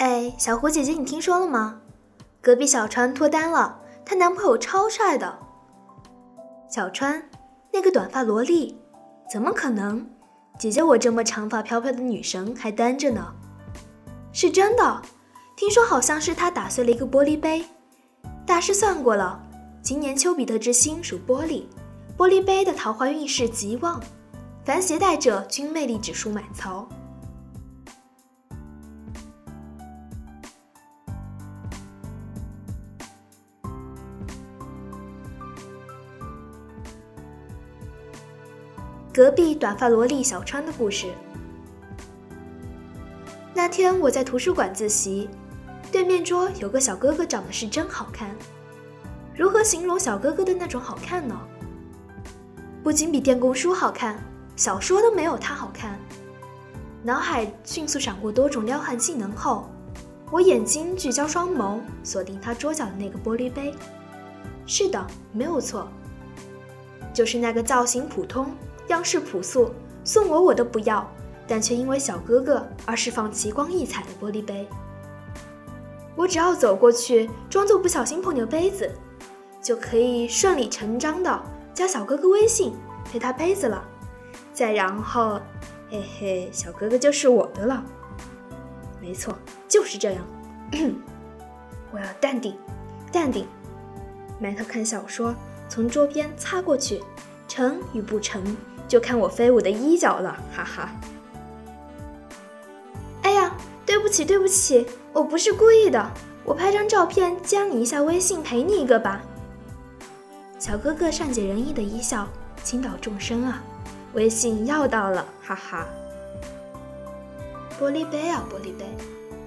哎，小胡姐姐，你听说了吗？隔壁小川脱单了，她男朋友超帅的。小川，那个短发萝莉，怎么可能？姐姐我这么长发飘飘的女神还单着呢。是真的，听说好像是他打碎了一个玻璃杯。大师算过了，今年丘比特之星属玻璃，玻璃杯的桃花运势极旺，凡携带者均魅力指数满槽。隔壁短发萝莉小川的故事。那天我在图书馆自习，对面桌有个小哥哥，长得是真好看。如何形容小哥哥的那种好看呢？不仅比电工书好看，小说都没有他好看。脑海迅速闪过多种撩汉技能后，我眼睛聚焦双眸，锁定他桌角的那个玻璃杯。是的，没有错，就是那个造型普通。样式朴素，送我我都不要，但却因为小哥哥而释放奇光异彩的玻璃杯。我只要走过去，装作不小心碰掉杯子，就可以顺理成章的加小哥哥微信，陪他杯子了。再然后，嘿嘿，小哥哥就是我的了。没错，就是这样。我要淡定，淡定，埋头看小说，从桌边擦过去，成与不成。就看我飞舞的衣角了，哈哈！哎呀，对不起，对不起，我不是故意的，我拍张照片加你一下微信，陪你一个吧。小哥哥善解人意的一笑，倾倒众生啊！微信要到了，哈哈！玻璃杯啊，玻璃杯，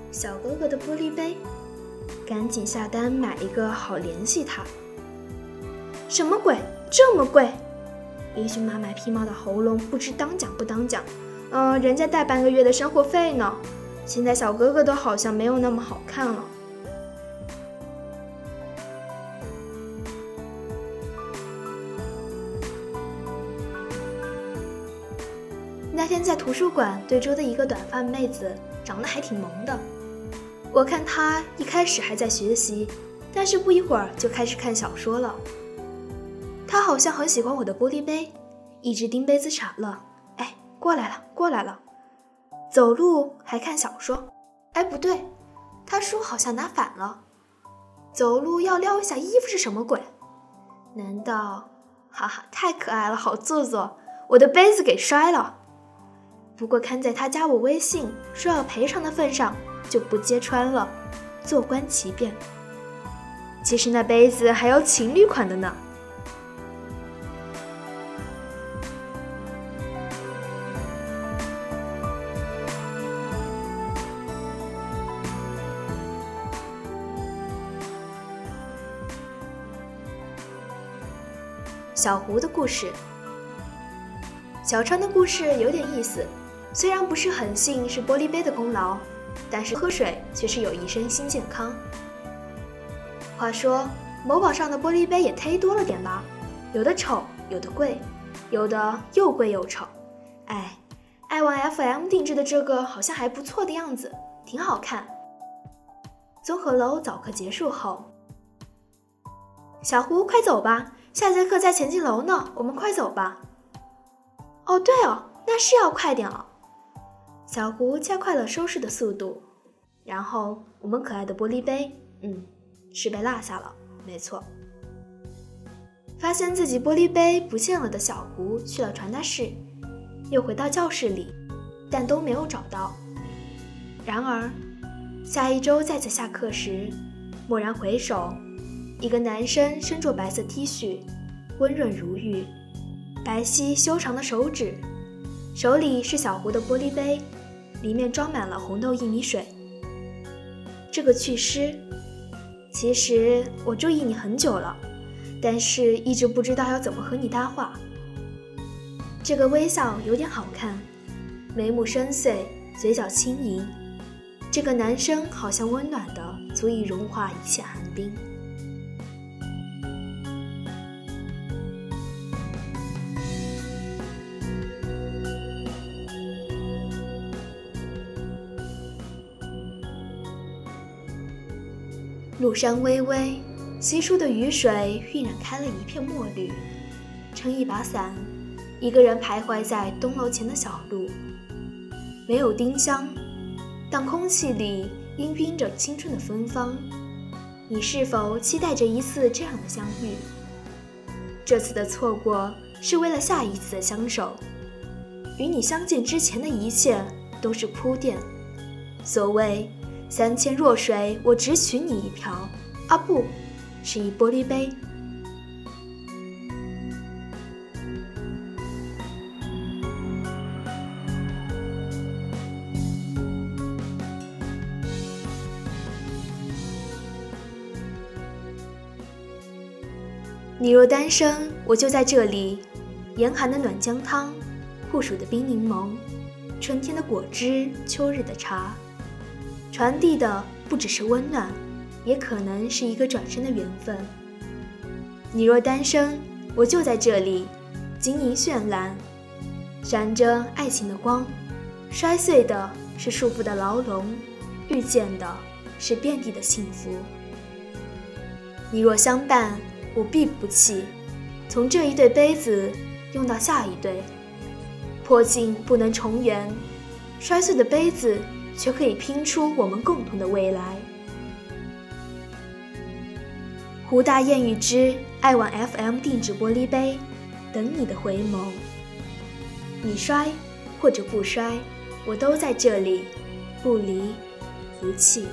小哥哥的玻璃杯，赶紧下单买一个，好联系他。什么鬼，这么贵？一句马买皮毛的喉咙不知当讲不当讲，嗯，人家带半个月的生活费呢。现在小哥哥都好像没有那么好看了。那天在图书馆对桌的一个短发妹子，长得还挺萌的。我看她一开始还在学习，但是不一会儿就开始看小说了。他好像很喜欢我的玻璃杯，一直盯杯子傻了。哎，过来了，过来了。走路还看小说。哎，不对，他书好像拿反了。走路要撩一下衣服是什么鬼？难道？哈哈，太可爱了，好做作。我的杯子给摔了。不过看在他加我微信说要赔偿的份上，就不揭穿了，坐观其变。其实那杯子还有情侣款的呢。小胡的故事，小川的故事有点意思。虽然不是很信是玻璃杯的功劳，但是喝水却是有益身心健康。话说，某宝上的玻璃杯也忒多了点吧？有的丑，有的贵，有的又贵又丑。哎，爱玩 FM 定制的这个好像还不错的样子，挺好看。综合楼早课结束后，小胡快走吧。下节课在前进楼呢，我们快走吧。哦，对哦，那是要快点哦。小胡加快了收拾的速度，然后我们可爱的玻璃杯，嗯，是被落下了，没错。发现自己玻璃杯不见了的小胡去了传达室，又回到教室里，但都没有找到。然而，下一周再次下课时，蓦然回首。一个男生身着白色 T 恤，温润如玉，白皙修长的手指，手里是小壶的玻璃杯，里面装满了红豆薏米水。这个祛湿，其实我注意你很久了，但是一直不知道要怎么和你搭话。这个微笑有点好看，眉目深邃，嘴角轻盈，这个男生好像温暖的足以融化一切寒冰。路山微微，稀疏的雨水晕染开了一片墨绿。撑一把伞，一个人徘徊在东楼前的小路。没有丁香，但空气里氤氲着青春的芬芳。你是否期待着一次这样的相遇？这次的错过是为了下一次的相守。与你相见之前的一切都是铺垫。所谓三千弱水，我只取你一瓢。啊，不是一玻璃杯。你若单身，我就在这里。严寒的暖姜汤，酷暑的冰柠檬，春天的果汁，秋日的茶，传递的不只是温暖，也可能是一个转身的缘分。你若单身，我就在这里。晶莹绚烂，闪着爱情的光，摔碎的是束缚的牢笼，遇见的是遍地的幸福。你若相伴。我必不弃，从这一对杯子用到下一对，破镜不能重圆，摔碎的杯子却可以拼出我们共同的未来。胡大艳遇之爱玩 FM 定制玻璃杯，等你的回眸。你摔或者不摔，我都在这里，不离不弃。